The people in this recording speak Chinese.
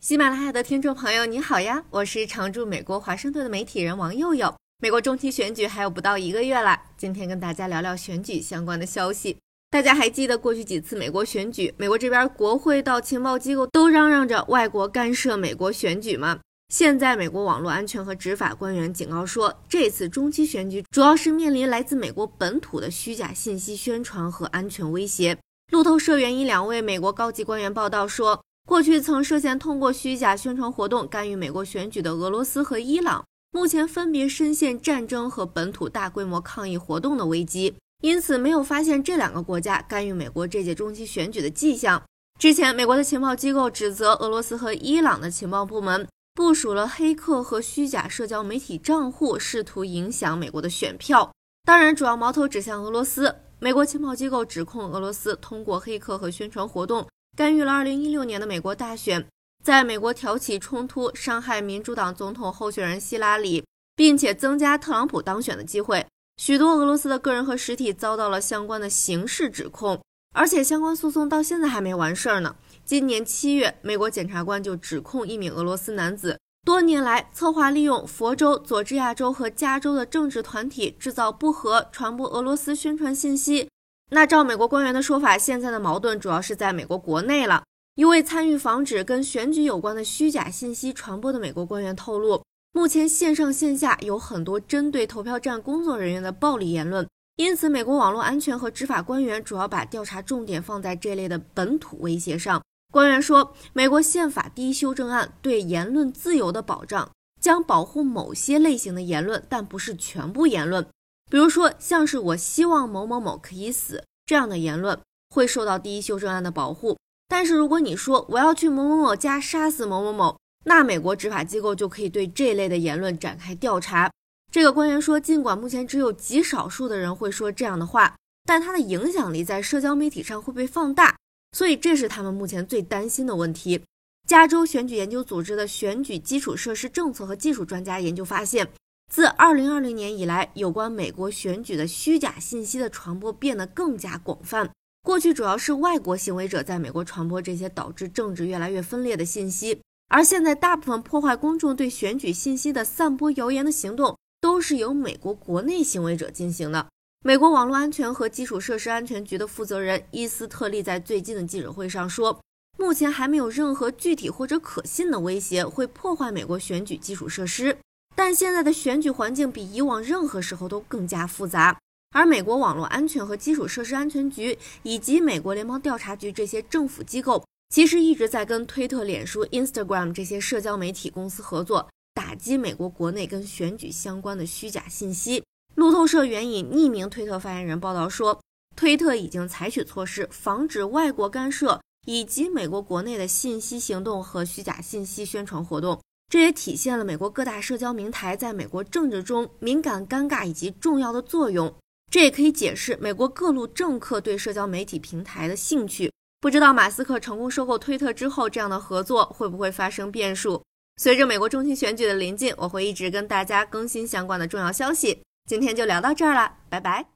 喜马拉雅的听众朋友，你好呀，我是常驻美国华盛顿的媒体人王佑佑。美国中期选举还有不到一个月了，今天跟大家聊聊选举相关的消息。大家还记得过去几次美国选举，美国这边国会到情报机构都嚷嚷着外国干涉美国选举吗？现在美国网络安全和执法官员警告说，这次中期选举主要是面临来自美国本土的虚假信息宣传和安全威胁。路透社援引两位美国高级官员报道说。过去曾涉嫌通过虚假宣传活动干预美国选举的俄罗斯和伊朗，目前分别深陷战争和本土大规模抗议活动的危机，因此没有发现这两个国家干预美国这届中期选举的迹象。之前，美国的情报机构指责俄罗斯和伊朗的情报部门部署了黑客和虚假社交媒体账户，试图影响美国的选票。当然，主要矛头指向俄罗斯。美国情报机构指控俄罗斯通过黑客和宣传活动。干预了2016年的美国大选，在美国挑起冲突，伤害民主党总统候选人希拉里，并且增加特朗普当选的机会。许多俄罗斯的个人和实体遭到了相关的刑事指控，而且相关诉讼到现在还没完事儿呢。今年七月，美国检察官就指控一名俄罗斯男子多年来策划利用佛州、佐治亚州和加州的政治团体制造不和，传播俄罗斯宣传信息。那照美国官员的说法，现在的矛盾主要是在美国国内了。一位参与防止跟选举有关的虚假信息传播的美国官员透露，目前线上线下有很多针对投票站工作人员的暴力言论，因此美国网络安全和执法官员主要把调查重点放在这类的本土威胁上。官员说，美国宪法第一修正案对言论自由的保障将保护某些类型的言论，但不是全部言论。比如说，像是我希望某某某可以死这样的言论会受到第一修正案的保护。但是如果你说我要去某某某家杀死某某某，那美国执法机构就可以对这类的言论展开调查。这个官员说，尽管目前只有极少数的人会说这样的话，但他的影响力在社交媒体上会被放大，所以这是他们目前最担心的问题。加州选举研究组织的选举基础设施政策和技术专家研究发现。自2020年以来，有关美国选举的虚假信息的传播变得更加广泛。过去主要是外国行为者在美国传播这些导致政治越来越分裂的信息，而现在大部分破坏公众对选举信息的散播谣言的行动都是由美国国内行为者进行的。美国网络安全和基础设施安全局的负责人伊斯特利在最近的记者会上说，目前还没有任何具体或者可信的威胁会破坏美国选举基础设施。但现在的选举环境比以往任何时候都更加复杂，而美国网络安全和基础设施安全局以及美国联邦调查局这些政府机构，其实一直在跟推特、脸书、Instagram 这些社交媒体公司合作，打击美国国内跟选举相关的虚假信息。路透社援引匿名推特发言人报道说，推特已经采取措施，防止外国干涉以及美国国内的信息行动和虚假信息宣传活动。这也体现了美国各大社交平台在美国政治中敏感、尴尬以及重要的作用。这也可以解释美国各路政客对社交媒体平台的兴趣。不知道马斯克成功收购推特之后，这样的合作会不会发生变数？随着美国中期选举的临近，我会一直跟大家更新相关的重要消息。今天就聊到这儿了，拜拜。